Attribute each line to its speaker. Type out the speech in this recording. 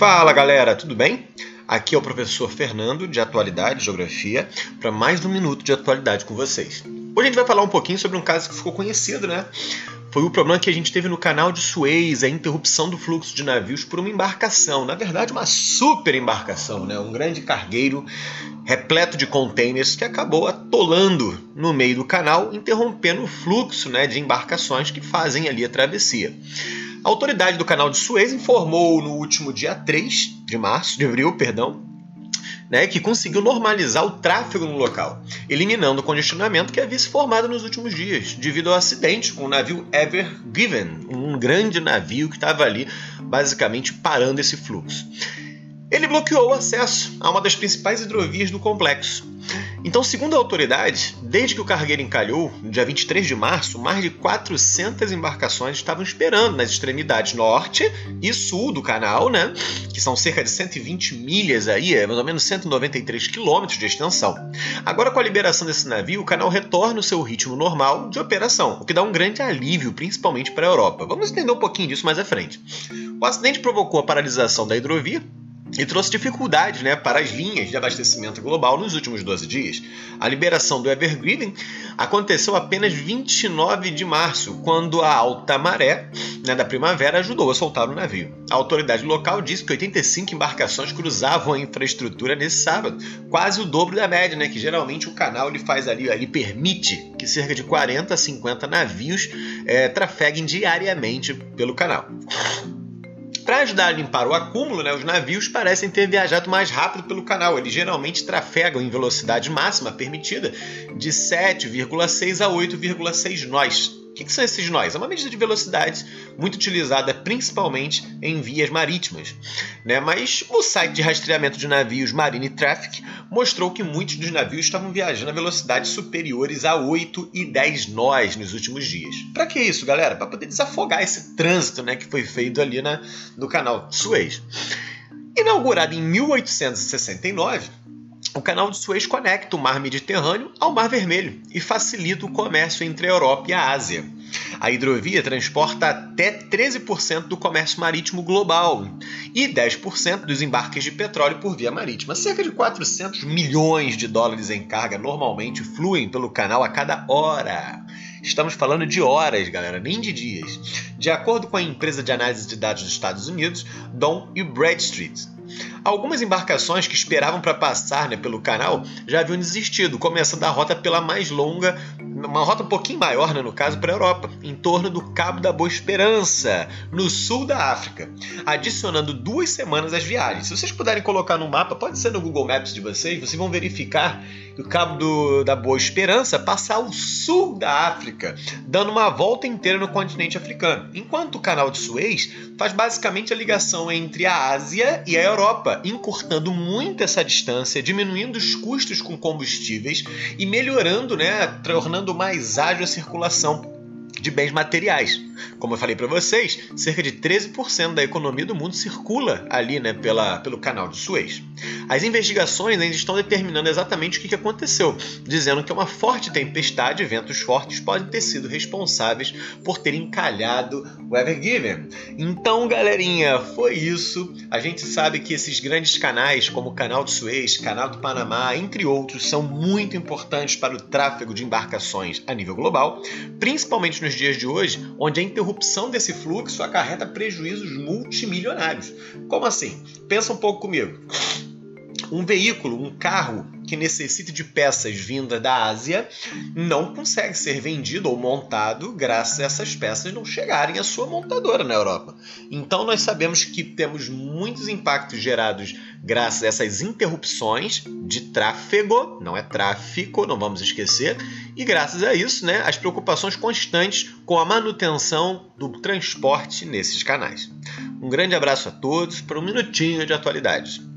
Speaker 1: Fala galera, tudo bem? Aqui é o professor Fernando de Atualidade Geografia para mais um minuto de atualidade com vocês. Hoje a gente vai falar um pouquinho sobre um caso que ficou conhecido, né? Foi o problema que a gente teve no canal de Suez, a interrupção do fluxo de navios por uma embarcação, na verdade uma super embarcação, né? Um grande cargueiro repleto de containers que acabou atolando no meio do canal, interrompendo o fluxo, né, de embarcações que fazem ali a travessia. A autoridade do canal de Suez informou no último dia 3 de março, de abril, perdão, né, que conseguiu normalizar o tráfego no local, eliminando o congestionamento que havia se formado nos últimos dias, devido ao acidente com o navio Ever Given, um grande navio que estava ali basicamente parando esse fluxo. Ele bloqueou o acesso a uma das principais hidrovias do complexo, então, segundo a autoridade, desde que o cargueiro encalhou, no dia 23 de março, mais de 400 embarcações estavam esperando nas extremidades norte e sul do canal, né? Que são cerca de 120 milhas aí, é mais ou menos 193 quilômetros de extensão. Agora, com a liberação desse navio, o canal retorna o seu ritmo normal de operação, o que dá um grande alívio, principalmente para a Europa. Vamos entender um pouquinho disso mais à frente. O acidente provocou a paralisação da hidrovia, e trouxe dificuldades né, para as linhas de abastecimento global nos últimos 12 dias. A liberação do Evergreen aconteceu apenas 29 de março, quando a alta maré né, da primavera ajudou a soltar o navio. A autoridade local disse que 85 embarcações cruzavam a infraestrutura nesse sábado, quase o dobro da média, né, que geralmente o canal ele faz ali, permite que cerca de 40 a 50 navios é, trafeguem diariamente pelo canal. Para ajudar a limpar o acúmulo, né, os navios parecem ter viajado mais rápido pelo canal. Eles geralmente trafegam em velocidade máxima permitida de 7,6 a 8,6 nós o que, que, são esses nós? É uma medida de velocidade muito utilizada principalmente em vias marítimas. Né? Mas o site de rastreamento de navios Marine Traffic mostrou que muitos dos navios estavam viajando a velocidades superiores a 8 e 10 nós nos últimos dias. Para que isso, galera? Para poder desafogar esse trânsito né, que foi feito ali na, no canal Suez. Inaugurado em 1869, o canal de Suez conecta o mar Mediterrâneo ao Mar Vermelho e facilita o comércio entre a Europa e a Ásia. A hidrovia transporta até 13% do comércio marítimo global e 10% dos embarques de petróleo por via marítima. Cerca de 400 milhões de dólares em carga normalmente fluem pelo canal a cada hora. Estamos falando de horas, galera, nem de dias. De acordo com a empresa de análise de dados dos Estados Unidos, Dom e Bradstreet, Algumas embarcações que esperavam para passar né, pelo canal já haviam desistido, começando a rota pela mais longa, uma rota um pouquinho maior, né, no caso, para a Europa, em torno do Cabo da Boa Esperança, no sul da África, adicionando duas semanas às viagens. Se vocês puderem colocar no mapa, pode ser no Google Maps de vocês, vocês vão verificar que o Cabo do, da Boa Esperança passa ao sul da África, dando uma volta inteira no continente africano, enquanto o Canal de Suez faz basicamente a ligação entre a Ásia e a Europa, encurtando muito essa distância, diminuindo os custos com combustíveis e melhorando, né, tornando mais ágil a circulação de bens materiais. Como eu falei para vocês, cerca de 13% da economia do mundo circula ali né, pela, pelo canal de Suez. As investigações ainda estão determinando exatamente o que aconteceu, dizendo que uma forte tempestade e ventos fortes podem ter sido responsáveis por ter encalhado o Ever Given. Então, galerinha, foi isso. A gente sabe que esses grandes canais, como o Canal de Suez, Canal do Panamá, entre outros, são muito importantes para o tráfego de embarcações a nível global, principalmente nos dias de hoje, onde a interrupção desse fluxo acarreta prejuízos multimilionários. Como assim? Pensa um pouco comigo. Um veículo, um carro que necessita de peças vindas da Ásia não consegue ser vendido ou montado graças a essas peças não chegarem à sua montadora na Europa. Então nós sabemos que temos muitos impactos gerados graças a essas interrupções de tráfego, não é tráfico, não vamos esquecer, e graças a isso, né, as preocupações constantes com a manutenção do transporte nesses canais. Um grande abraço a todos para um minutinho de atualidade.